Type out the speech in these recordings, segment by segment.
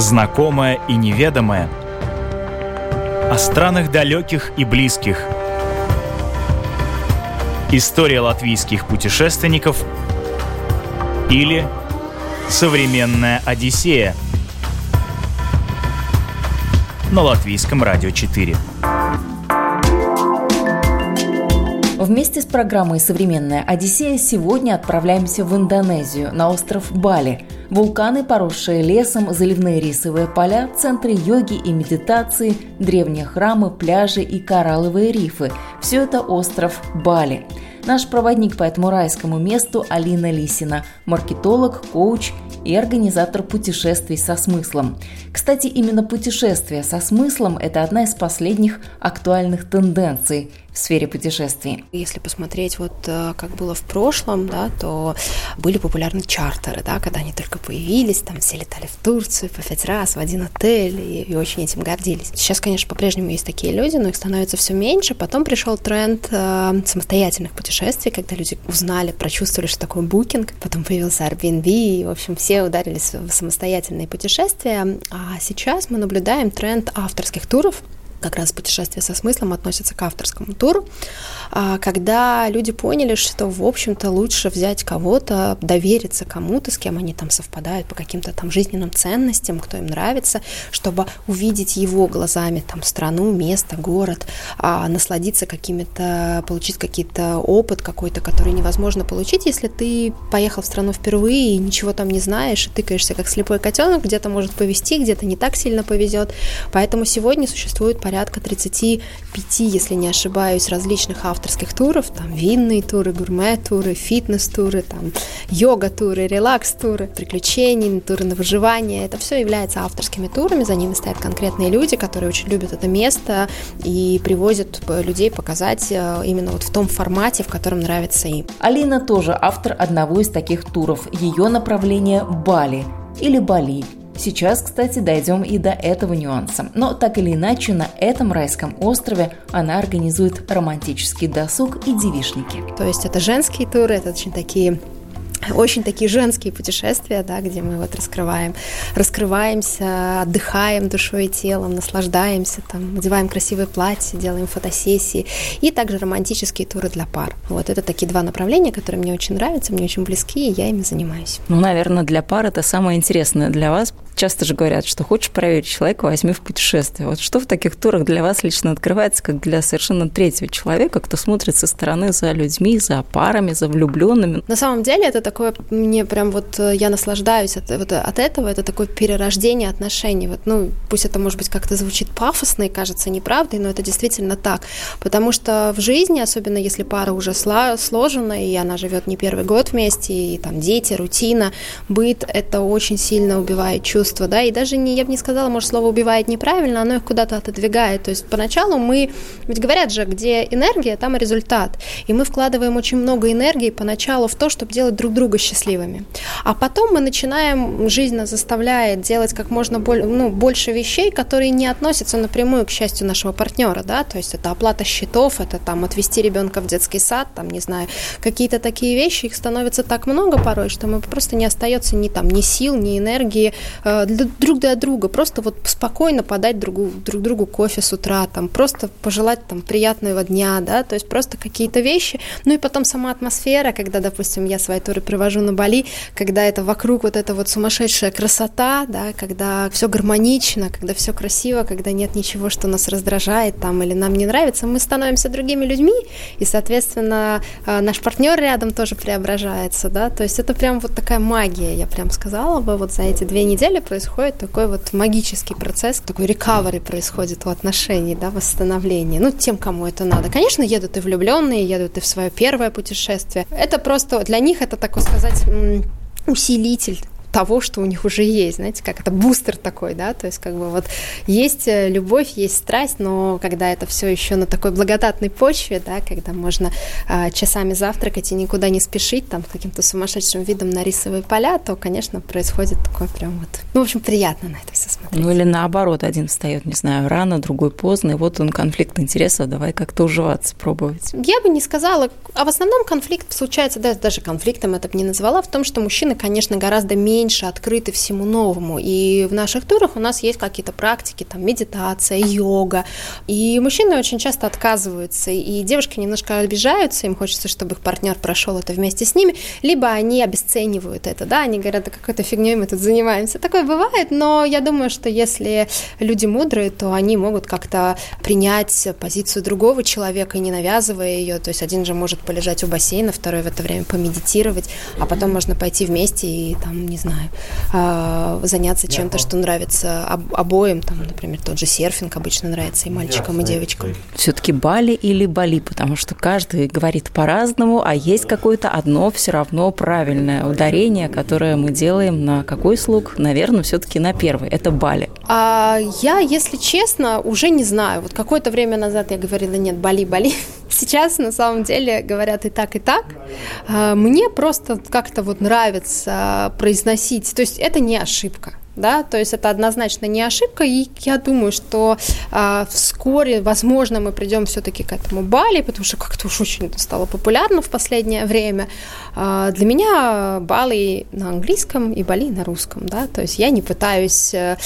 знакомое и неведомое, о странах далеких и близких. История латвийских путешественников или современная Одиссея на латвийском радио 4. Вместе с программой «Современная Одиссея» сегодня отправляемся в Индонезию, на остров Бали. Вулканы, поросшие лесом, заливные рисовые поля, центры йоги и медитации, древние храмы, пляжи и коралловые рифы – все это остров Бали. Наш проводник по этому райскому месту Алина Лисина, маркетолог, коуч и организатор путешествий со смыслом. Кстати, именно путешествия со смыслом – это одна из последних актуальных тенденций в сфере путешествий. Если посмотреть вот э, как было в прошлом, да, то были популярны чартеры, да, когда они только появились, там все летали в Турцию по пять раз в один отель и, и очень этим гордились. Сейчас, конечно, по-прежнему есть такие люди, но их становится все меньше. Потом пришел тренд э, самостоятельных путешествий, когда люди узнали, прочувствовали, что такое букинг. Потом появился Airbnb, и, в общем, все ударились в самостоятельные путешествия. А сейчас мы наблюдаем тренд авторских туров, как раз путешествие со смыслом относится к авторскому туру, а, когда люди поняли, что, в общем-то, лучше взять кого-то, довериться кому-то, с кем они там совпадают по каким-то там жизненным ценностям, кто им нравится, чтобы увидеть его глазами там страну, место, город, а, насладиться какими-то, получить какие-то опыт какой-то, который невозможно получить, если ты поехал в страну впервые и ничего там не знаешь, и тыкаешься как слепой котенок, где-то может повезти, где-то не так сильно повезет. Поэтому сегодня существует порядка 35, если не ошибаюсь, различных авторских туров, там винные туры, гурме-туры, фитнес-туры, там йога-туры, релакс-туры, приключения, туры на выживание. Это все является авторскими турами, за ними стоят конкретные люди, которые очень любят это место и привозят людей показать э, именно вот в том формате, в котором нравится им. Алина тоже автор одного из таких туров. Ее направление Бали или Бали – Сейчас, кстати, дойдем и до этого нюанса. Но так или иначе, на этом райском острове она организует романтический досуг и девишники. То есть это женские туры, это очень такие очень такие женские путешествия, да, где мы вот раскрываем, раскрываемся, отдыхаем душой и телом, наслаждаемся, там, надеваем красивые платья, делаем фотосессии, и также романтические туры для пар. Вот это такие два направления, которые мне очень нравятся, мне очень близки, и я ими занимаюсь. Ну, наверное, для пар это самое интересное для вас. Часто же говорят, что хочешь проверить человека, возьми в путешествие. Вот что в таких турах для вас лично открывается, как для совершенно третьего человека, кто смотрит со стороны за людьми, за парами, за влюбленными? На самом деле это такое, мне прям вот, э, я наслаждаюсь от, вот, от этого, это такое перерождение отношений. Вот, ну, пусть это, может быть, как-то звучит пафосно и кажется неправдой, но это действительно так. Потому что в жизни, особенно если пара уже сложена, и она живет не первый год вместе, и там дети, рутина, быт, это очень сильно убивает чувства, да, и даже не, я бы не сказала, может, слово убивает неправильно, оно их куда-то отодвигает. То есть поначалу мы, ведь говорят же, где энергия, там и результат. И мы вкладываем очень много энергии поначалу в то, чтобы делать друг друга счастливыми. А потом мы начинаем, жизнь нас заставляет делать как можно боль, ну, больше вещей, которые не относятся напрямую к счастью нашего партнера, да, то есть это оплата счетов, это там отвести ребенка в детский сад, там, не знаю, какие-то такие вещи, их становится так много порой, что мы просто не остается ни там, ни сил, ни энергии э, для, друг для друга, просто вот спокойно подать другу, друг другу кофе с утра, там, просто пожелать там приятного дня, да, то есть просто какие-то вещи, ну и потом сама атмосфера, когда, допустим, я свои туры провожу на Бали, когда это вокруг вот эта вот сумасшедшая красота, да, когда все гармонично, когда все красиво, когда нет ничего, что нас раздражает там или нам не нравится, мы становимся другими людьми, и, соответственно, э, наш партнер рядом тоже преображается, да, то есть это прям вот такая магия, я прям сказала бы, вот за эти две недели происходит такой вот магический процесс, такой рекавери происходит у отношений, да, восстановление, ну, тем, кому это надо. Конечно, едут и влюбленные, едут и в свое первое путешествие. Это просто для них это, такой сказать, усилитель того, что у них уже есть, знаете, как это бустер такой, да, то есть как бы вот есть э, любовь, есть страсть, но когда это все еще на такой благодатной почве, да, когда можно э, часами завтракать и никуда не спешить, там, каким-то сумасшедшим видом на рисовые поля, то, конечно, происходит такое прям вот, ну, в общем, приятно на это все смотреть. Ну или наоборот, один встает, не знаю, рано, другой поздно, и вот он конфликт интересов, давай как-то уживаться, пробовать. Я бы не сказала, а в основном конфликт случается, да, даже конфликтом это бы не назвала, в том, что мужчины, конечно, гораздо меньше открыты всему новому, и в наших турах у нас есть какие-то практики, там, медитация, йога, и мужчины очень часто отказываются, и девушки немножко обижаются, им хочется, чтобы их партнер прошел это вместе с ними, либо они обесценивают это, да, они говорят, да какой-то фигней мы тут занимаемся. Такое бывает, но я думаю, что если люди мудрые, то они могут как-то принять позицию другого человека, не навязывая ее. То есть один же может полежать у бассейна, второй в это время помедитировать, а потом можно пойти вместе и там, не знаю, а, заняться чем-то, что нравится обоим. Там, например, тот же серфинг обычно нравится и мальчикам, и девочкам. Все-таки Бали или Бали, потому что каждый говорит по-разному, а есть какое-то одно все равно правильное ударение, которое мы делаем на какой слуг? Наверное, все-таки на первый. Это Бали. А я, если честно, уже не знаю. Вот какое-то время назад я говорила, нет, Бали, Бали. Сейчас на самом деле говорят и так, и так. А, мне просто как-то вот нравится произносить. То есть это не ошибка да, то есть это однозначно не ошибка, и я думаю, что э, вскоре, возможно, мы придем все-таки к этому Бали, потому что как-то уж очень стало популярно в последнее время. Э, для меня Бали на английском и Бали на русском, да, то есть я не пытаюсь э,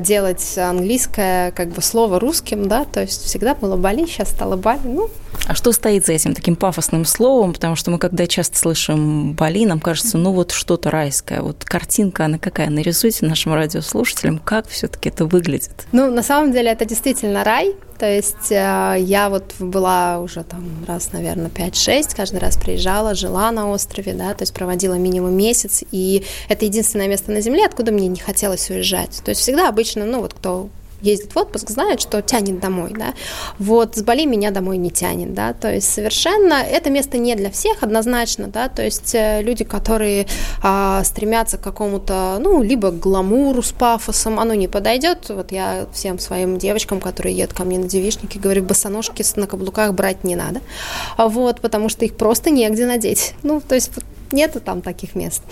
делать английское как бы слово русским, да, то есть всегда было Бали, сейчас стало Бали, ну. А что стоит за этим таким пафосным словом, потому что мы когда часто слышим Бали, нам кажется, ну вот что-то райское, вот картинка, она какая, нарисуйте нашему радиослушателям, как все-таки это выглядит? Ну, на самом деле это действительно рай. То есть э, я вот была уже там раз, наверное, 5-6, каждый раз приезжала, жила на острове, да, то есть проводила минимум месяц, и это единственное место на Земле, откуда мне не хотелось уезжать. То есть всегда обычно, ну вот кто ездит в отпуск, знает, что тянет домой, да. Вот с Бали меня домой не тянет, да, то есть совершенно это место не для всех однозначно, да, то есть э, люди, которые а, стремятся к какому-то, ну, либо гламуру с пафосом, оно не подойдет. Вот я всем своим девочкам, которые едут ко мне на девичники, говорю, босоножки на каблуках брать не надо, вот, потому что их просто негде надеть. Ну, то есть нету там таких мест.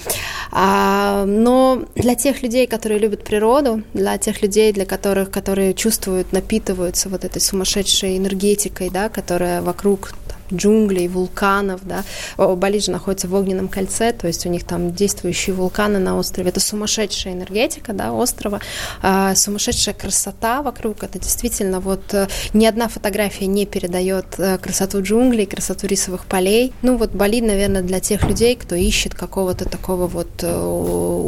А, но для тех людей, которые любят природу, для тех людей, для которых, которые чувствуют, напитываются вот этой сумасшедшей энергетикой, да, которая вокруг джунглей, вулканов, да. Бали же находится в огненном кольце, то есть у них там действующие вулканы на острове. Это сумасшедшая энергетика, да, острова, а, сумасшедшая красота вокруг. Это действительно вот э, ни одна фотография не передает э, красоту джунглей, красоту рисовых полей. Ну вот Бали, наверное, для тех людей, кто ищет какого-то такого вот э,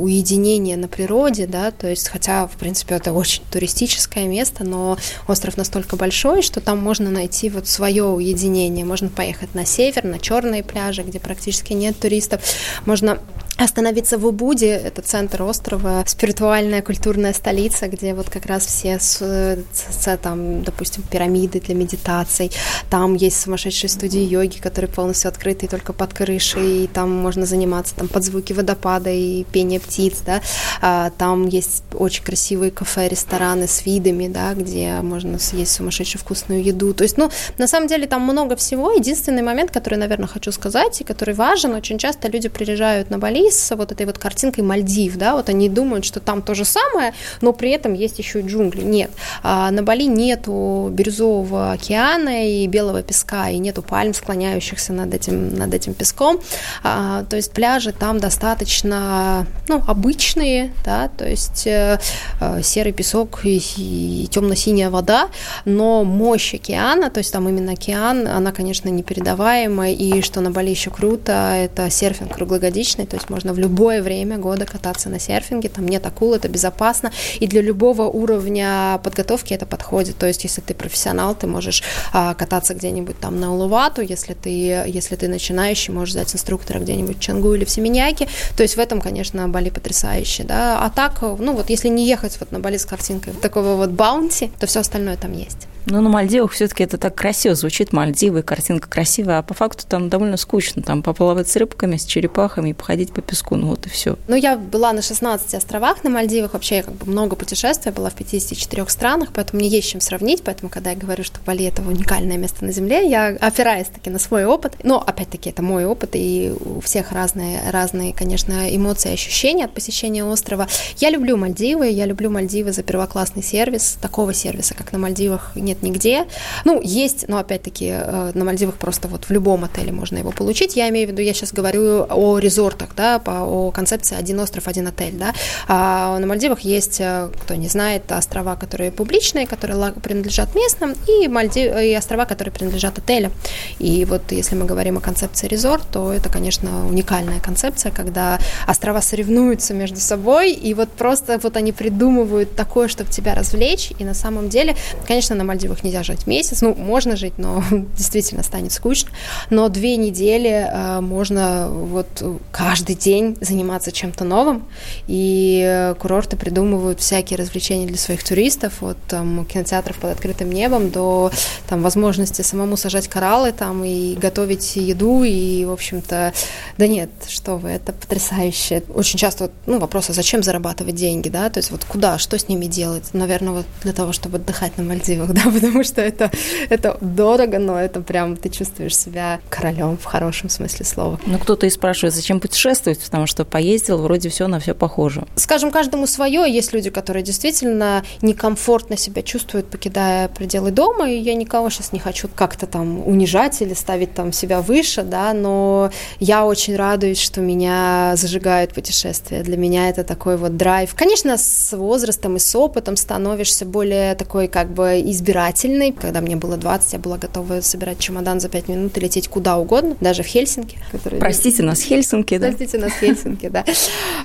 уединения на природе, да, то есть хотя, в принципе, это очень туристическое место, но остров настолько большой, что там можно найти вот свое уединение, можно поехать на север, на черные пляжи, где практически нет туристов. Можно остановиться в Убуде, это центр острова, спиритуальная культурная столица, где вот как раз все, с, с, там, допустим, пирамиды для медитаций, там есть сумасшедшие студии йоги, которые полностью открыты только под крышей, и там можно заниматься там под звуки водопада и пение птиц, да, а, там есть очень красивые кафе, рестораны с видами, да, где можно съесть сумасшедшую вкусную еду, то есть, ну, на самом деле там много всего, единственный момент, который, наверное, хочу сказать, и который важен, очень часто люди приезжают на Бали с вот этой вот картинкой Мальдив, да, вот они думают, что там то же самое, но при этом есть еще и джунгли. Нет, а на Бали нету бирюзового океана и белого песка, и нету пальм, склоняющихся над этим, над этим песком, а, то есть пляжи там достаточно, ну, обычные, да, то есть э, э, серый песок и, темно-синяя вода, но мощь океана, то есть там именно океан, она, конечно, непередаваемая, и что на Бали еще круто, это серфинг круглогодичный, то есть можно можно в любое время года кататься на серфинге, там нет акул, это безопасно, и для любого уровня подготовки это подходит, то есть если ты профессионал, ты можешь а, кататься где-нибудь там на Улувату, если ты, если ты начинающий, можешь взять инструктора где-нибудь в Чангу или в Семеняке, то есть в этом, конечно, Бали потрясающе, да, а так, ну вот если не ехать вот на Бали с картинкой такого вот баунти, то все остальное там есть. Ну, на Мальдивах все-таки это так красиво звучит, Мальдивы, картинка красивая, а по факту там довольно скучно, там поплавать с рыбками, с черепахами, походить по песку, ну вот и все. Ну, я была на 16 островах на Мальдивах, вообще я как бы много путешествий, была в 54 странах, поэтому мне есть чем сравнить, поэтому, когда я говорю, что Бали – это уникальное место на Земле, я опираюсь таки на свой опыт, но, опять-таки, это мой опыт, и у всех разные, разные, конечно, эмоции и ощущения от посещения острова. Я люблю Мальдивы, я люблю Мальдивы за первоклассный сервис, такого сервиса, как на Мальдивах, нет нигде. Ну, есть, но опять-таки э, на Мальдивах просто вот в любом отеле можно его получить. Я имею в виду, я сейчас говорю о резортах, да, по, о концепции один остров, один отель, да. А на Мальдивах есть, э, кто не знает, острова, которые публичные, которые принадлежат местным, и, Мальдив, и острова, которые принадлежат отелям. И вот если мы говорим о концепции резорт, то это, конечно, уникальная концепция, когда острова соревнуются между собой, и вот просто вот они придумывают такое, чтобы тебя развлечь, и на самом деле, конечно, на Мальдивах нельзя жить месяц, ну, можно жить, но действительно станет скучно, но две недели э, можно вот каждый день заниматься чем-то новым, и курорты придумывают всякие развлечения для своих туристов, от там, кинотеатров под открытым небом до там, возможности самому сажать кораллы там и готовить еду, и, в общем-то, да нет, что вы, это потрясающе. Очень часто ну, вопрос, а зачем зарабатывать деньги, да, то есть вот куда, что с ними делать? Наверное, вот для того, чтобы отдыхать на Мальдивах, да, потому что это, это дорого, но это прям ты чувствуешь себя королем в хорошем смысле слова. Ну, кто-то и спрашивает, зачем путешествовать, потому что поездил, вроде все на все похоже. Скажем, каждому свое. Есть люди, которые действительно некомфортно себя чувствуют, покидая пределы дома, и я никого сейчас не хочу как-то там унижать или ставить там себя выше, да, но я очень радуюсь, что меня зажигают путешествия. Для меня это такой вот драйв. Конечно, с возрастом и с опытом становишься более такой как бы избирательный. Когда мне было 20, я была готова собирать чемодан за 5 минут и лететь куда угодно, даже в Хельсинки. Простите нас, Хельсинки, да? Простите нас, Хельсинки, да.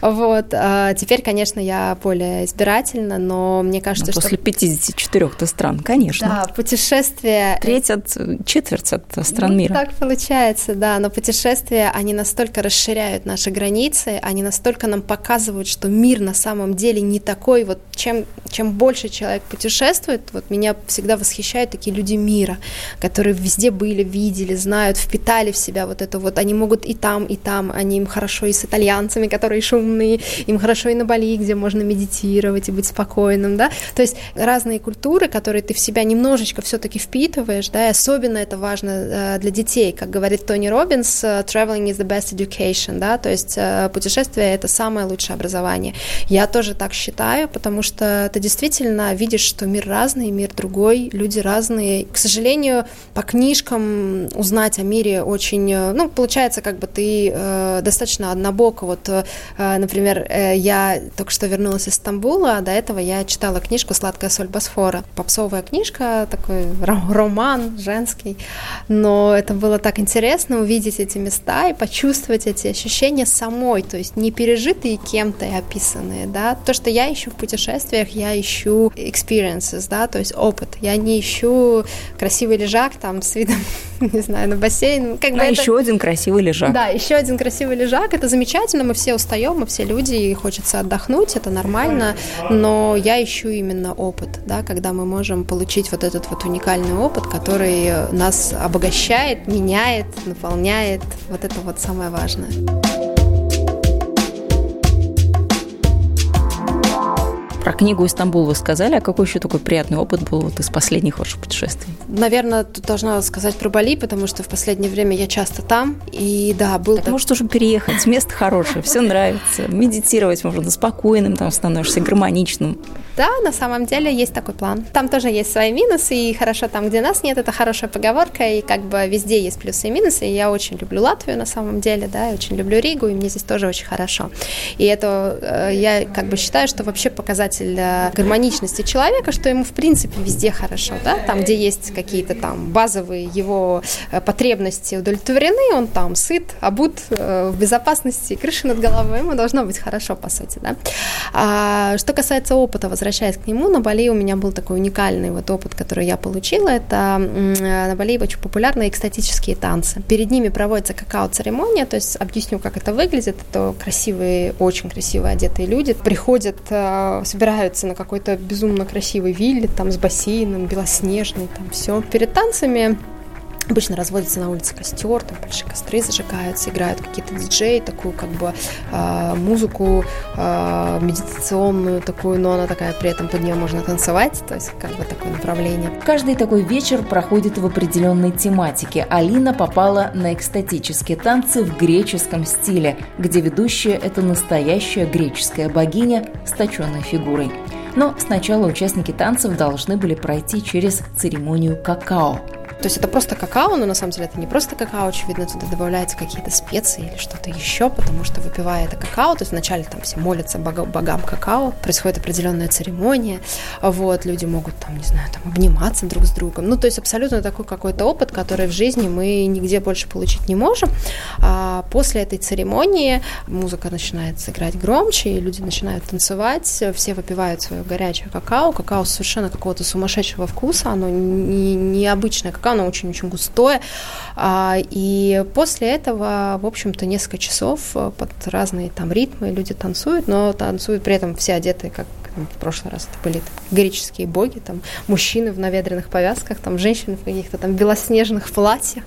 Вот. А теперь, конечно, я более избирательна, но мне кажется, что... После 54 стран, конечно. Да, путешествия... Треть от, четверть от стран ну, мира. Так получается, да, но путешествия, они настолько расширяют наши границы, они настолько нам показывают, что мир на самом деле не такой, вот чем, чем больше человек путешествует, вот меня всегда восхищают такие люди мира, которые везде были, видели, знают, впитали в себя вот это вот, они могут и там, и там, они им хорошо и с итальянцами, которые шумные, им хорошо и на Бали, где можно медитировать и быть спокойным, да, то есть разные культуры, которые ты в себя немножечко все-таки впитываешь, да, и особенно это важно э, для детей, как говорит Тони Робинс, э, traveling is the best education, да, то есть э, путешествие это самое лучшее образование. Я тоже так считаю, потому что ты действительно видишь, что мир разный, мир другой, люди разные. К сожалению, по книжкам узнать о мире очень, ну, получается, как бы ты э, достаточно однобоко. Вот, э, например, э, я только что вернулась из Стамбула, а до этого я читала книжку «Сладкая соль Босфора». Попсовая книжка, такой роман женский, но это было так интересно увидеть эти места и почувствовать эти ощущения самой, то есть не пережитые кем-то и описанные, да. То, что я ищу в путешествиях, я ищу experiences, да, то есть опыт. Я не ищу красивый лежак там с видом, не знаю, на бассейн. Как а это... еще один красивый лежак. Да, еще один красивый лежак. Это замечательно, мы все устаем, мы все люди, и хочется отдохнуть, это нормально, но я ищу именно опыт, да, когда мы можем получить вот этот вот уникальный опыт, который нас обогащает, меняет, наполняет. Вот это вот самое важное. Про книгу «Истамбул» вы сказали, а какой еще такой приятный опыт был вот из последних ваших путешествий? Наверное, тут должна сказать про Бали, потому что в последнее время я часто там, и да, был... Так, может, уже переехать, место хорошее, все нравится, медитировать можно спокойным, там становишься гармоничным. Да, на самом деле есть такой план. Там тоже есть свои минусы, и хорошо там, где нас нет, это хорошая поговорка, и как бы везде есть плюсы и минусы, и я очень люблю Латвию на самом деле, да, я очень люблю Ригу, и мне здесь тоже очень хорошо. И это э, я как бы считаю, что вообще показатель показатель э, гармоничности человека, что ему в принципе везде хорошо, да, там, где есть какие-то там базовые его э, потребности удовлетворены, он там сыт, обут, э, в безопасности, крыша над головой, ему должно быть хорошо, по сути, да. А что касается опыта, возвращаясь к нему, на Бали у меня был такой уникальный вот опыт, который я получила, это на Бали очень популярные экстатические танцы. Перед ними проводится какао-церемония, то есть объясню, как это выглядит, это красивые, очень красиво одетые люди приходят, собираются собираются на какой-то безумно красивой вилле, там с бассейном, белоснежный, там все. Перед танцами Обычно разводится на улице костер, там большие костры зажигаются, играют какие-то диджеи, такую как бы э, музыку э, медитационную такую, но она такая, при этом под нее можно танцевать, то есть как бы такое направление. Каждый такой вечер проходит в определенной тематике. Алина попала на экстатические танцы в греческом стиле, где ведущая – это настоящая греческая богиня с точенной фигурой. Но сначала участники танцев должны были пройти через церемонию какао – то есть это просто какао, но на самом деле это не просто какао, очевидно, туда добавляются какие-то специи или что-то еще, потому что выпивая это какао, то есть вначале там все молятся богам, какао, происходит определенная церемония, вот, люди могут там, не знаю, там обниматься друг с другом, ну, то есть абсолютно такой какой-то опыт, который в жизни мы нигде больше получить не можем. А после этой церемонии музыка начинает играть громче, и люди начинают танцевать, все выпивают свое горячее какао, какао совершенно какого-то сумасшедшего вкуса, оно не, необычное какао, оно очень-очень густое. А, и после этого, в общем-то, несколько часов э, под разные там ритмы люди танцуют, но танцуют при этом все одеты как в прошлый раз это были греческие боги, там мужчины в наведренных повязках, там женщины в каких-то там белоснежных платьях,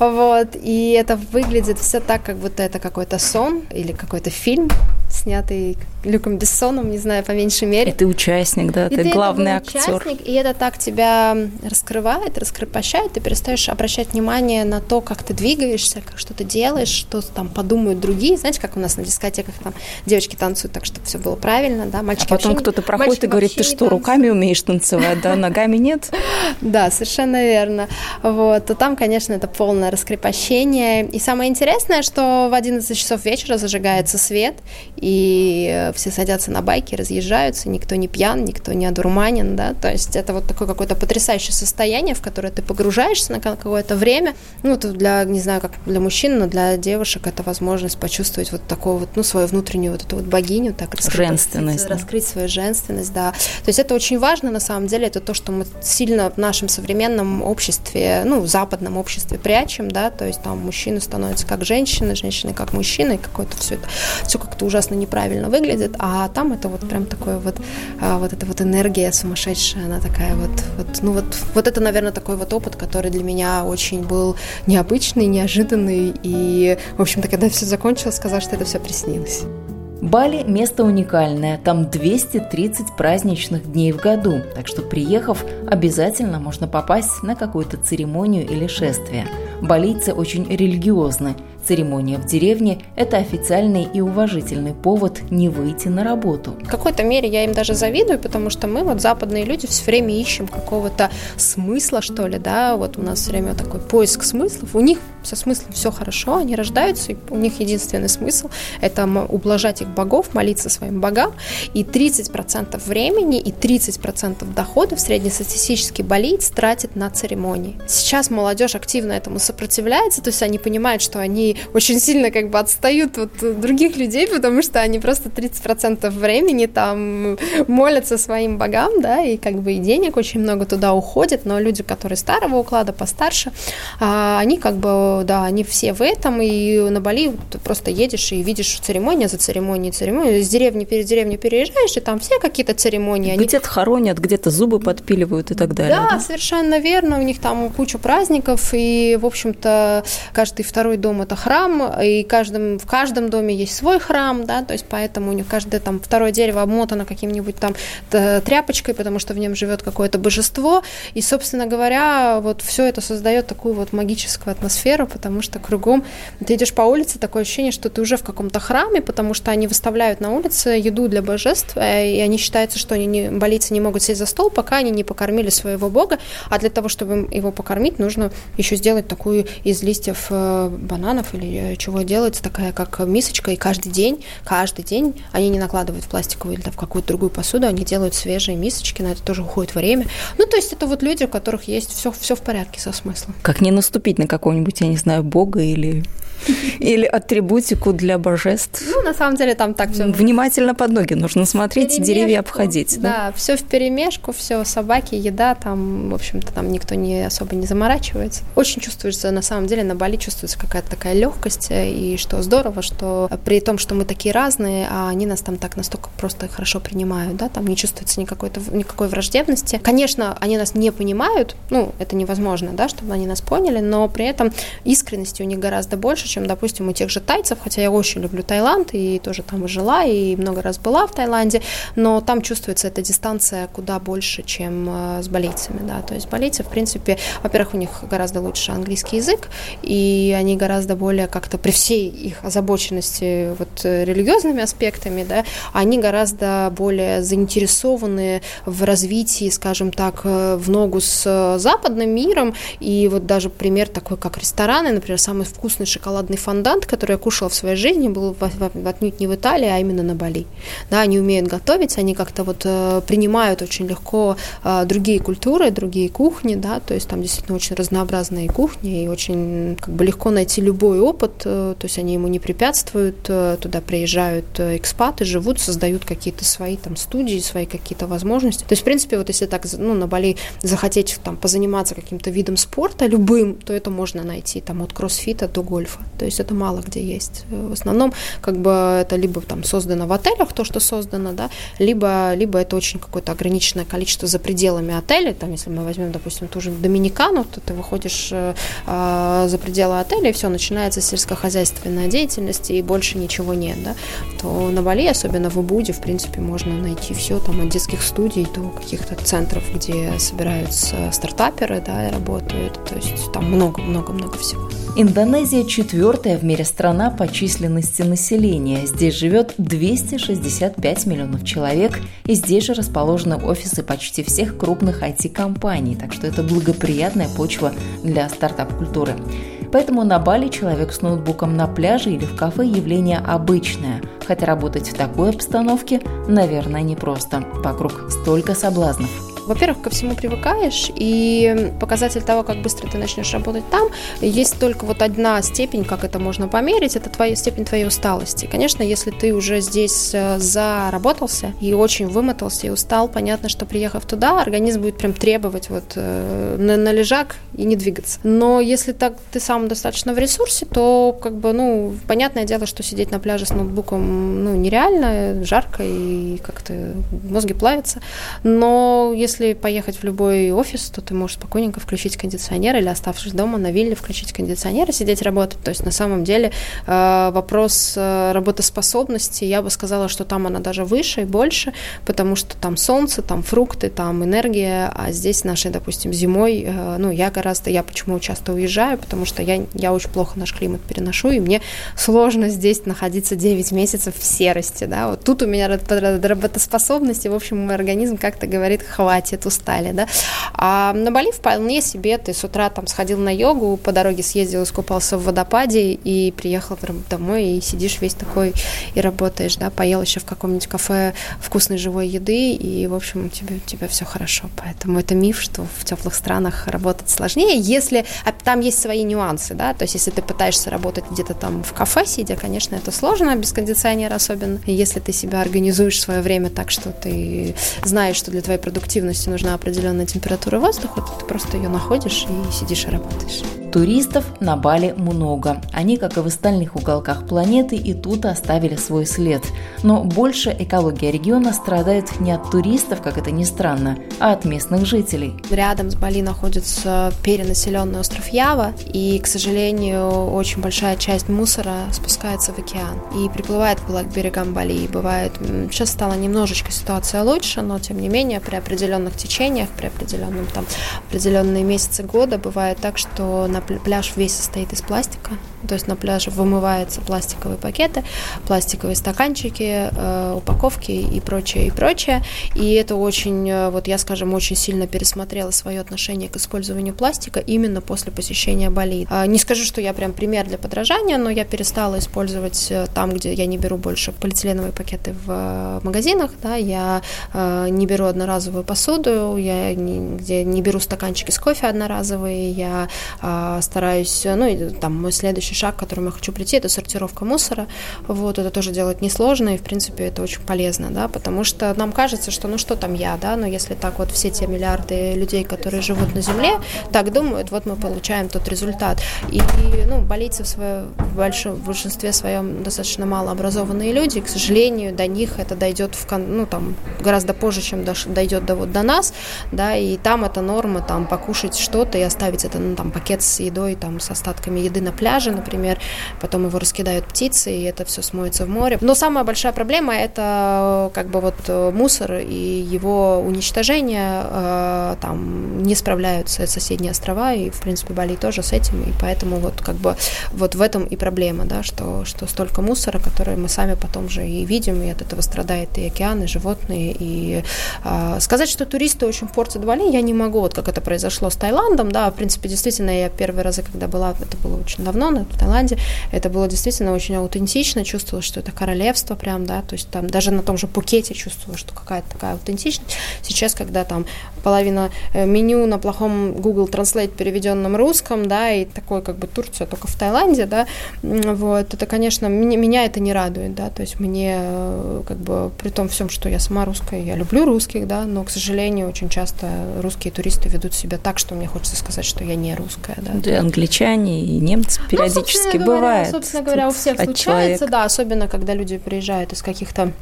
вот, и это выглядит все так, как будто это какой-то сон или какой-то фильм, снятый Люком Бессоном, не знаю, по меньшей мере. И ты участник, да, и ты, ты главный актер. Участник, и это так тебя раскрывает, раскрепощает, ты перестаешь обращать внимание на то, как ты двигаешься, как что ты делаешь, что там подумают другие. Знаете, как у нас на дискотеках там девочки танцуют так, чтобы все было правильно, да, мальчики А потом кто-то проходит и говорит, ты что, руками умеешь танцевать, да, ногами нет? Да, совершенно верно. Вот, то там, конечно, это полное раскрепощение. И самое интересное, что в 11 часов вечера зажигается свет, и все садятся на байки, разъезжаются, никто не пьян, никто не одурманен, да, то есть это вот такое какое-то потрясающее состояние, в которое ты погружаешься на какое-то время, ну, это для, не знаю, как для мужчин, но для девушек это возможность почувствовать вот такую вот, ну, свою внутреннюю вот эту вот богиню, так женственность, раскрыть свою женственность, да, то есть это очень важно, на самом деле, это то, что мы сильно в нашем современном обществе, ну, в западном обществе прячем, да, то есть там мужчины становятся как женщины, женщины как мужчины, и какое-то все это, все как-то ужасно неправильно выглядит, а там это вот прям такое вот, а, вот эта вот энергия сумасшедшая, она такая вот, вот, ну вот, вот это, наверное, такой вот опыт, который для меня очень был необычный, неожиданный, и, в общем-то, когда все закончилось, сказала, что это все приснилось. Бали – место уникальное, там 230 праздничных дней в году, так что, приехав, обязательно можно попасть на какую-то церемонию или шествие. Балийцы очень религиозны, Церемония в деревне – это официальный и уважительный повод не выйти на работу. В какой-то мере я им даже завидую, потому что мы, вот западные люди, все время ищем какого-то смысла, что ли, да, вот у нас все время такой поиск смыслов. У них со смыслом все хорошо, они рождаются, и у них единственный смысл – это ублажать их богов, молиться своим богам, и 30% времени и 30% доходов среднестатистический болеец тратит на церемонии. Сейчас молодежь активно этому сопротивляется, то есть они понимают, что они очень сильно как бы отстают от других людей, потому что они просто 30% времени там молятся своим богам, да, и как бы и денег очень много туда уходит, но люди, которые старого уклада, постарше, а, они как бы, да, они все в этом, и на Бали ты просто едешь и видишь церемония за церемонией, церемонию, из деревни перед деревней переезжаешь, и там все какие-то церемонии. Они... Где-то хоронят, где-то зубы подпиливают и так далее. Да, да, совершенно верно, у них там куча праздников, и, в общем-то, каждый второй дом это храм, и каждом, в каждом доме есть свой храм, да, то есть поэтому у них каждое там второе дерево обмотано каким-нибудь там тряпочкой, потому что в нем живет какое-то божество, и, собственно говоря, вот все это создает такую вот магическую атмосферу, потому что кругом ты идешь по улице, такое ощущение, что ты уже в каком-то храме, потому что они выставляют на улице еду для божеств, э, и они считаются, что они не, болицы не могут сесть за стол, пока они не покормили своего бога, а для того, чтобы его покормить, нужно еще сделать такую из листьев э, бананов или э, чего делается, такая как мисочка, и каждый день, каждый день они не накладывают в пластиковую или в какую-то другую посуду, они делают свежие мисочки, на это тоже уходит время. Ну, то есть это вот люди, у которых есть все, все в порядке со смыслом. Как не наступить на какого-нибудь, я не знаю, бога или Или атрибутику для божеств. Ну, на самом деле там так все. Внимательно под ноги нужно смотреть, деревья обходить. Да, да все в перемешку, все собаки, еда, там, в общем-то, там никто не особо не заморачивается. Очень чувствуется, на самом деле, на Бали чувствуется какая-то такая легкость, и что здорово, что при том, что мы такие разные, а они нас там так настолько просто хорошо принимают, да, там не чувствуется никакой, никакой враждебности. Конечно, они нас не понимают, ну, это невозможно, да, чтобы они нас поняли, но при этом искренности у них гораздо больше, чем, допустим, у тех же тайцев, хотя я очень люблю Таиланд и тоже там и жила, и много раз была в Таиланде, но там чувствуется эта дистанция куда больше, чем э, с балийцами, да, то есть балийцы, в принципе, во-первых, у них гораздо лучше английский язык, и они гораздо более как-то при всей их озабоченности вот э, религиозными аспектами, да, они гораздо более заинтересованы в развитии, скажем так, э, в ногу с западным миром, и вот даже пример такой, как рестораны, например, самый вкусный шоколадный фондант, который я кушала в своей жизни, был отнюдь не в Италии, а именно на Бали. Да, они умеют готовить, они как-то вот э, принимают очень легко другие культуры, другие кухни, да, то есть там действительно очень разнообразные кухни, и очень как бы легко найти любой опыт, то есть они ему не препятствуют, туда приезжают экспаты, живут, создают какие-то свои там студии, свои какие-то возможности. То есть, в принципе, вот если так, ну, на Бали захотеть там позаниматься каким-то видом спорта, любым, то это можно найти там от кроссфита до гольфа. То есть это мало где есть. В основном как бы это либо там создано в отелях, то, что создано, да, либо, либо это очень какое-то ограниченное количество за пределами отеля. Там, если мы возьмем, допустим, ту же Доминикану, то ты выходишь э, а, за пределы отеля, и все, начинается сельскохозяйственная деятельность, и больше ничего нет, да, то на Бали, особенно в Убуде, в принципе, можно найти все, там, от детских студий до каких-то центров, где собираются стартаперы, да, и работают, то есть там много-много-много всего. Индонезия четвертая в мире страна по численности населения. Здесь живет 265 миллионов человек, и здесь же расположены офисы почти всех крупных IT-компаний, так что это благоприятная почва для стартап-культуры. Поэтому на Бали человек с ноутбуком на пляже или в кафе явление обычное, хотя работать в такой обстановке, наверное, непросто. Вокруг столько соблазнов. Во-первых, ко всему привыкаешь, и показатель того, как быстро ты начнешь работать там, есть только вот одна степень, как это можно померить, это твоя степень твоей усталости. Конечно, если ты уже здесь э, заработался и очень вымотался и устал, понятно, что приехав туда, организм будет прям требовать вот э, на, на лежак и не двигаться. Но если так ты сам достаточно в ресурсе, то как бы, ну, понятное дело, что сидеть на пляже с ноутбуком, ну, нереально, жарко и как-то мозги плавятся. Но если если поехать в любой офис, то ты можешь спокойненько включить кондиционер или, оставшись дома на вилле, включить кондиционер и сидеть работать. То есть на самом деле э, вопрос э, работоспособности, я бы сказала, что там она даже выше и больше, потому что там солнце, там фрукты, там энергия, а здесь нашей, допустим, зимой, э, ну, я гораздо, я почему часто уезжаю, потому что я, я очень плохо наш климат переношу, и мне сложно здесь находиться 9 месяцев в серости, да, вот тут у меня работоспособность, и, в общем, мой организм как-то говорит, хватит, хватит, устали, да. А на Бали вполне себе ты с утра там сходил на йогу, по дороге съездил, искупался в водопаде и приехал домой и сидишь весь такой и работаешь, да, поел еще в каком-нибудь кафе вкусной живой еды и, в общем, тебе, у тебя все хорошо. Поэтому это миф, что в теплых странах работать сложнее, если а там есть свои нюансы, да, то есть если ты пытаешься работать где-то там в кафе сидя, конечно, это сложно, без кондиционера особенно. Если ты себя организуешь свое время так, что ты знаешь, что для твоей продуктивности есть нужна определенная температура воздуха, то ты просто ее находишь и сидишь и работаешь. Туристов на Бали много. Они, как и в остальных уголках планеты, и тут оставили свой след. Но больше экология региона страдает не от туристов, как это ни странно, а от местных жителей. Рядом с Бали находится перенаселенный остров Ява, и, к сожалению, очень большая часть мусора спускается в океан и приплывает к берегам Бали. И бывает, сейчас стала немножечко ситуация лучше, но тем не менее при определенных течениях, при определенном там определенные месяцы года. Бывает так, что на пляж весь состоит из пластика, то есть на пляже вымываются пластиковые пакеты, пластиковые стаканчики, э, упаковки и прочее, и прочее. И это очень, э, вот я, скажем, очень сильно пересмотрела свое отношение к использованию пластика именно после посещения Бали. А, не скажу, что я прям пример для подражания, но я перестала использовать э, там, где я не беру больше полиэтиленовые пакеты в магазинах, да, я не беру одноразовую посуду, я не, где не беру стаканчики с кофе одноразовые, я стараюсь, ну, и там мой следующий шаг, к которому я хочу прийти, это сортировка мусора. Вот, это тоже делать несложно, и, в принципе, это очень полезно, да, потому что нам кажется, что ну что там я, да, но если так вот все те миллиарды людей, которые живут на Земле, так думают, вот мы получаем тот результат. И, ну, болельцы в, своем, в большом в большинстве своем достаточно малообразованные люди, к сожалению, до них это дойдет в, ну, там, гораздо позже, чем дойдет до, вот, до нас, да, и там это норма, там, покушать что-то и оставить это, ну, там, пакет с едой, там, с остатками еды на пляже, например, потом его раскидают птицы, и это все смоется в море. Но самая большая проблема – это, как бы, вот мусор и его уничтожение, э, там, не справляются соседние острова, и, в принципе, Бали тоже с этим, и поэтому вот, как бы, вот в этом и проблема, да, что, что столько мусора, который мы сами потом же и видим, и от этого страдает и океан, и животные, и э, сказать, что туристы очень портят Бали, я не могу, вот как это произошло с Таиландом, да, в принципе, действительно, я первые разы, когда была, это было очень давно, в Таиланде, это было действительно очень аутентично, чувствовала, что это королевство прям, да, то есть там даже на том же Пукете чувствовала, что какая-то такая аутентичность. Сейчас, когда там половина э, меню на плохом Google Translate переведенном русском, да, и такой как бы Турция только в Таиланде, да, вот, это, конечно, меня, меня это не радует, да, то есть мне э, как бы при том всем, что я сама русская, я люблю русских, да, но, к сожалению, очень часто русские туристы ведут себя так, что мне хочется сказать, что я не русская, да. Да, англичане, и немцы ну, периодически ну, бывает. Собственно говоря, у всех случается, человека. да, особенно когда люди приезжают из каких-то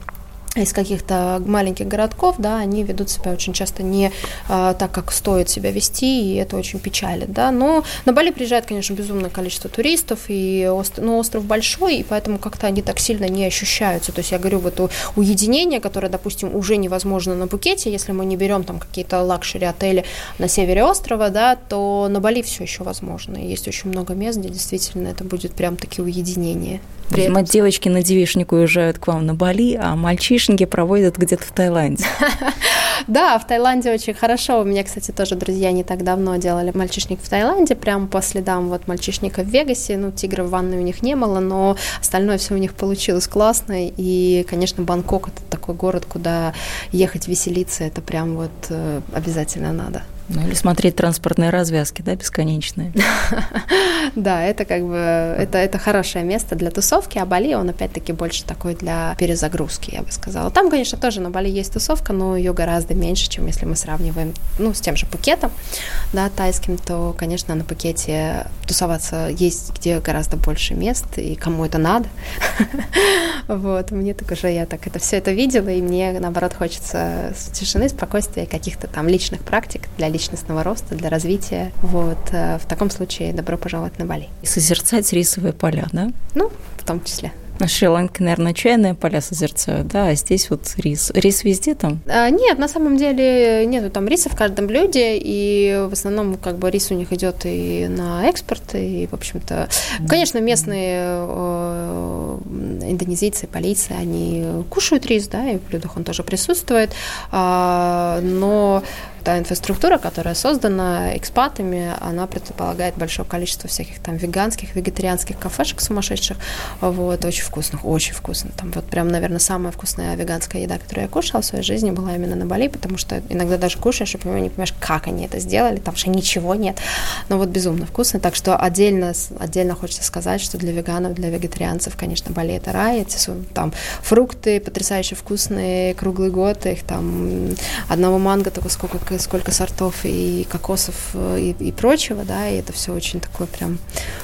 из каких-то маленьких городков, да, они ведут себя очень часто не а, так, как стоит себя вести, и это очень печалит, да. Но на Бали приезжает, конечно, безумное количество туристов, и остров, ну, остров большой, и поэтому как-то они так сильно не ощущаются. То есть я говорю, вот уединение, которое, допустим, уже невозможно на Пхукете, если мы не берем там какие-то luxury отели на севере острова, да, то на Бали все еще возможно. И есть очень много мест, где действительно это будет прям такие уединения. Видимо, девочки на девишник уезжают к вам на Бали, а мальчишники проводят где-то в Таиланде. Да, в Таиланде очень хорошо. У меня, кстати, тоже друзья не так давно делали мальчишник в Таиланде, прямо по следам вот мальчишника в Вегасе. Ну, тигра в ванной у них не было, но остальное все у них получилось классно. И, конечно, Бангкок – это такой город, куда ехать веселиться, это прям вот э, обязательно надо. Ну, или смотреть транспортные развязки, да, бесконечные. Да, это как бы, это, это хорошее место для тусовки, а Бали, он опять-таки больше такой для перезагрузки, я бы сказала. Там, конечно, тоже на Бали есть тусовка, но ее гораздо меньше, чем если мы сравниваем, ну, с тем же Пукетом, да, тайским, то, конечно, на Пукете тусоваться есть где гораздо больше мест, и кому это надо. Вот, мне так уже, я так это все это видела, и мне, наоборот, хочется тишины, спокойствия, каких-то там личных практик для личностного роста, для развития. Вот. Э, в таком случае добро пожаловать на Бали. И созерцать рисовые поля, да? Ну, в том числе. На Шри-Ланке, наверное, чайные поля созерцают, да, а здесь вот рис. Рис везде там? А, нет, на самом деле нету там риса в каждом блюде, и в основном как бы рис у них идет и на экспорт, и, в общем-то, конечно, местные э, индонезийцы, полиции, они кушают рис, да, и в блюдах он тоже присутствует, а, но та инфраструктура, которая создана экспатами, она предполагает большое количество всяких там веганских, вегетарианских кафешек сумасшедших, вот, очень вкусных, очень вкусно. Там вот прям, наверное, самая вкусная веганская еда, которую я кушала в своей жизни, была именно на Бали, потому что иногда даже кушаешь и не понимаешь, как они это сделали, там же ничего нет, но вот безумно вкусно, так что отдельно, отдельно хочется сказать, что для веганов, для вегетарианцев, конечно, Бали это рай, эти там фрукты потрясающе вкусные круглый год, их там одного манго только сколько сколько сортов и кокосов э, и, и прочего, да, и это все очень такое прям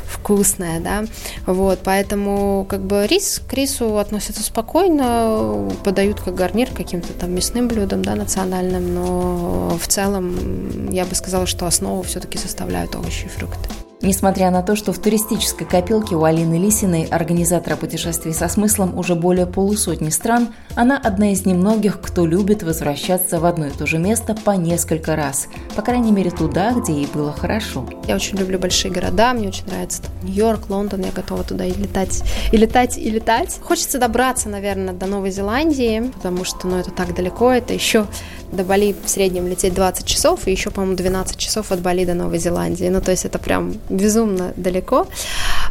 вкусное, да, вот, поэтому как бы рис к рису относятся спокойно, подают как гарнир каким-то там мясным блюдом, да, национальным, но в целом я бы сказала, что основу все-таки составляют овощи и фрукты. Несмотря на то, что в туристической копилке у Алины Лисиной, организатора путешествий со смыслом уже более полусотни стран, она одна из немногих, кто любит возвращаться в одно и то же место по несколько раз. По крайней мере, туда, где ей было хорошо. Я очень люблю большие города, мне очень нравится Нью-Йорк, Лондон, я готова туда и летать, и летать, и летать. Хочется добраться, наверное, до Новой Зеландии, потому что, ну, это так далеко, это еще до Бали в среднем лететь 20 часов, и еще, по-моему, 12 часов от Бали до Новой Зеландии. Ну, то есть это прям безумно далеко.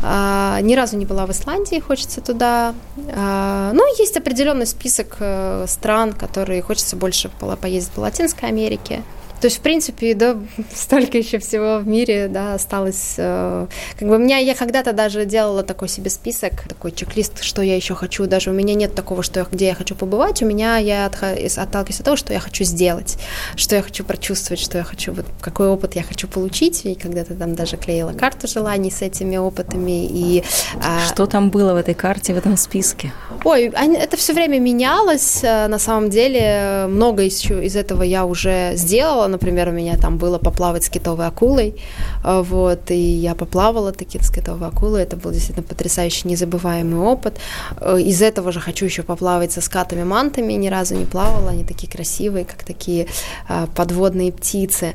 А, ни разу не была в Исландии, хочется туда. А, ну, есть определенный список э, стран, которые хочется больше поездить по Латинской Америке. То есть, в принципе, да, столько еще всего в мире, да, осталось. Э, как бы у меня, я когда-то даже делала такой себе список, такой чек-лист, что я еще хочу. Даже у меня нет такого, что я, где я хочу побывать. У меня я отталкиваюсь от того, что я хочу сделать, что я хочу прочувствовать, что я хочу, вот какой опыт я хочу получить. И когда-то там даже клеила карту желаний с этими опытами. И, а что там было в этой карте, в этом списке? Ой, это все время менялось. Э, на самом деле много из, из этого я уже сделала например, у меня там было поплавать с китовой акулой, э, вот, и я поплавала таки с китовой акулой, это был действительно потрясающий, незабываемый опыт. Э, из этого же хочу еще поплавать со скатами-мантами, ни разу не плавала, они такие красивые, как такие э, подводные птицы.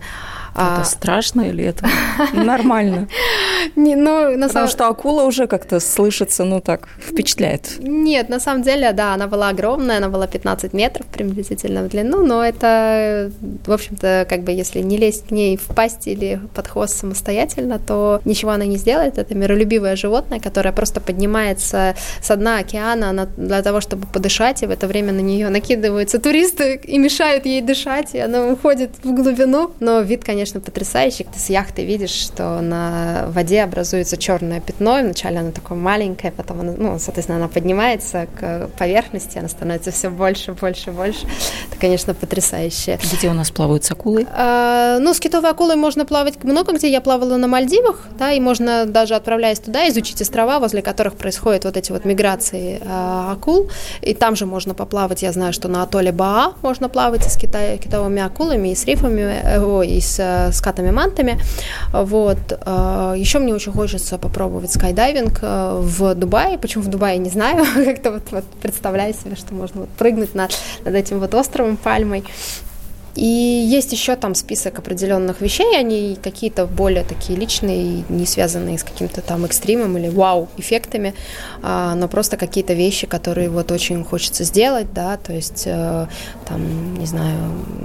Это а... страшно или это нормально? Не, ну, на Потому самом... что акула уже как-то слышится, ну так, впечатляет. Нет, на самом деле, да, она была огромная, она была 15 метров приблизительно в длину, но это, в общем-то, как бы если не лезть к ней в пасть или под хвост самостоятельно, то ничего она не сделает. Это миролюбивое животное, которое просто поднимается с дна океана она, для того, чтобы подышать, и в это время на нее накидываются туристы и мешают ей дышать, и она уходит в глубину. Но вид, конечно, потрясающий. Ты с яхты видишь, что на воде образуется черное пятно, и вначале оно такое маленькое, потом, оно, ну, соответственно, она поднимается к поверхности, она становится все больше, больше, больше. Это, конечно, потрясающе. Где у нас плавают с акулой? А, ну, с китовой акулой можно плавать много где. Я плавала на Мальдивах, да, и можно даже отправляясь туда изучить острова, возле которых происходят вот эти вот миграции а, акул. И там же можно поплавать. Я знаю, что на атолле Баа можно плавать с кита- китовыми акулами, и с рифами, э, и с э, скатами-мантами. Вот. Еще мне очень хочется попробовать скайдайвинг э, в Дубае. Почему в Дубае, не знаю. Как-то вот, вот представляю себе, что можно вот прыгнуть над, над этим вот островом пальмой. И есть еще там список определенных вещей, они какие-то более такие личные, не связанные с каким-то там экстримом или вау-эффектами, а, но просто какие-то вещи, которые вот очень хочется сделать, да, то есть э, там, не знаю,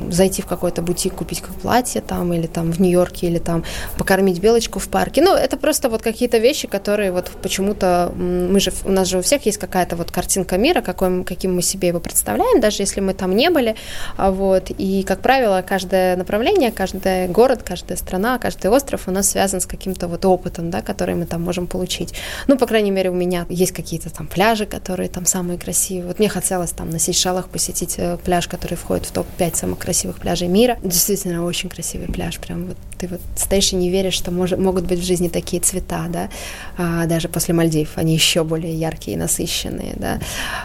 зайти в какой-то бутик, купить как платье там, или там в Нью-Йорке, или там покормить белочку в парке. Ну, это просто вот какие-то вещи, которые вот почему-то мы же, у нас же у всех есть какая-то вот картинка мира, какой, каким мы себе его представляем, даже если мы там не были, а вот, и как как правило, каждое направление, каждый город, каждая страна, каждый остров у нас связан с каким-то вот опытом, да, который мы там можем получить. Ну, по крайней мере, у меня есть какие-то там пляжи, которые там самые красивые. Вот мне хотелось там на Сейшалах посетить э, пляж, который входит в топ-5 самых красивых пляжей мира. Действительно, очень красивый пляж. Прям вот ты вот стоишь и не веришь, что мож, могут быть в жизни такие цвета, да, а, даже после Мальдив. Они еще более яркие и насыщенные, да.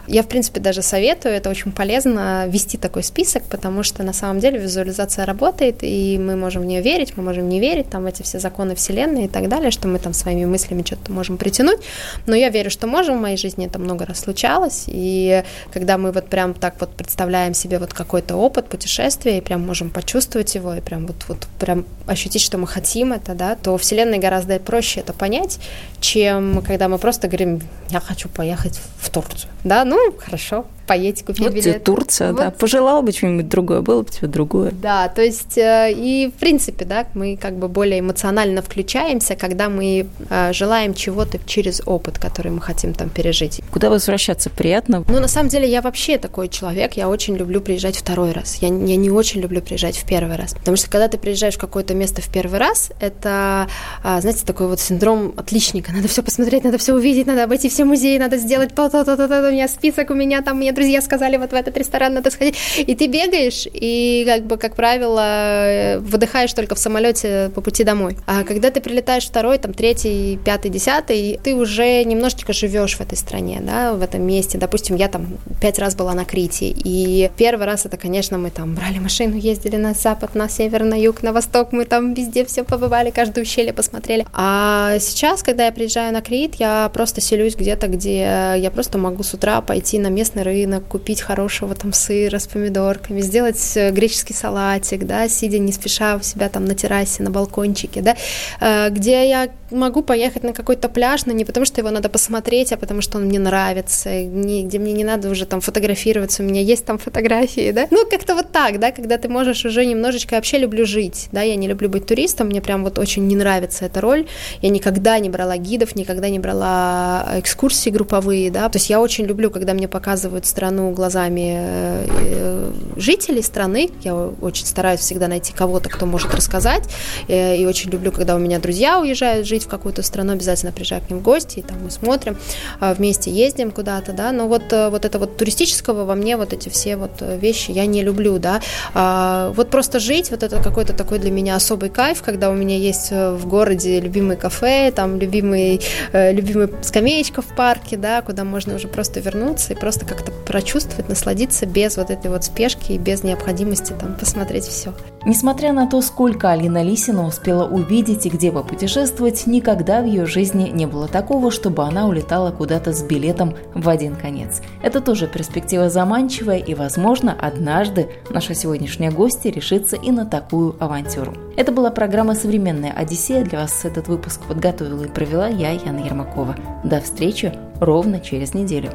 Я, в принципе, даже советую, это очень полезно вести такой список, потому что на самом деле визуализация работает, и мы можем в нее верить, мы можем не верить, там эти все законы Вселенной и так далее, что мы там своими мыслями что-то можем притянуть, но я верю, что можем, в моей жизни это много раз случалось, и когда мы вот прям так вот представляем себе вот какой-то опыт путешествия, и прям можем почувствовать его, и прям вот, вот прям ощутить, что мы хотим это, да, то Вселенной гораздо проще это понять, чем когда мы просто говорим, я хочу поехать в Турцию, да, ну, хорошо, поедь, купи вот билет. Турция, вот. да. Пожелал бы что-нибудь другое, было бы тебе другое. Да, то есть э, и в принципе, да, мы как бы более эмоционально включаемся, когда мы э, желаем чего-то через опыт, который мы хотим там пережить. Куда возвращаться приятно? Ну, на самом деле, я вообще такой человек, я очень люблю приезжать второй раз. Я, я не очень люблю приезжать в первый раз. Потому что когда ты приезжаешь в какое-то место в первый раз, это, а, знаете, такой вот синдром отличника. Надо все посмотреть, надо все увидеть, надо обойти все музеи, надо сделать то-то-то-то, у меня список, у меня там, мне друзья сказали, вот в этот ресторан надо сходить. И ты бегаешь, и, как бы, как правило, выдыхаешь только в самолете по пути домой. А когда ты прилетаешь второй, там, третий, пятый, десятый, ты уже немножечко живешь в этой стране, да, в этом месте. Допустим, я там пять раз была на Крите, и первый раз это, конечно, мы там брали машину, ездили на запад, на север, на юг, на восток, мы там везде все побывали, каждую ущелье посмотрели. А сейчас, когда я приезжаю на Крит, я просто селюсь где-то, где я просто могу с утра пойти на местный рынок, рынок, купить хорошего там сыра с помидорками, сделать э, греческий салатик, да, сидя не спеша у себя там на террасе, на балкончике, да, э, где я могу поехать на какой-то пляж, но не потому, что его надо посмотреть, а потому, что он мне нравится, где мне не надо уже там фотографироваться, у меня есть там фотографии, да. Ну, как-то вот так, да, когда ты можешь уже немножечко... Я вообще люблю жить, да, я не люблю быть туристом, мне прям вот очень не нравится эта роль. Я никогда не брала гидов, никогда не брала экскурсии групповые, да. То есть я очень люблю, когда мне показывают страну глазами э, жителей страны. Я очень стараюсь всегда найти кого-то, кто может рассказать. Э, и очень люблю, когда у меня друзья уезжают жить в какую-то страну, обязательно приезжаю к ним в гости, и там мы смотрим, а, вместе ездим куда-то, да. Но вот, э, вот это вот туристического во мне вот эти все вот вещи я не люблю, да. А, вот просто жить, вот это какой-то такой для меня особый кайф, когда у меня есть в городе любимый кафе, там любимый, любимый скамеечка в парке, да, куда можно уже просто вернуться и просто как-то прочувствовать, насладиться без вот этой вот спешки и без необходимости там посмотреть все. Несмотря на то, сколько Алина Лисина успела увидеть и где попутешествовать, никогда в ее жизни не было такого, чтобы она улетала куда-то с билетом в один конец. Это тоже перспектива заманчивая, и, возможно, однажды наша сегодняшняя гостья решится и на такую авантюру. Это была программа «Современная Одиссея». Для вас этот выпуск подготовила и провела я, Яна Ермакова. До встречи ровно через неделю.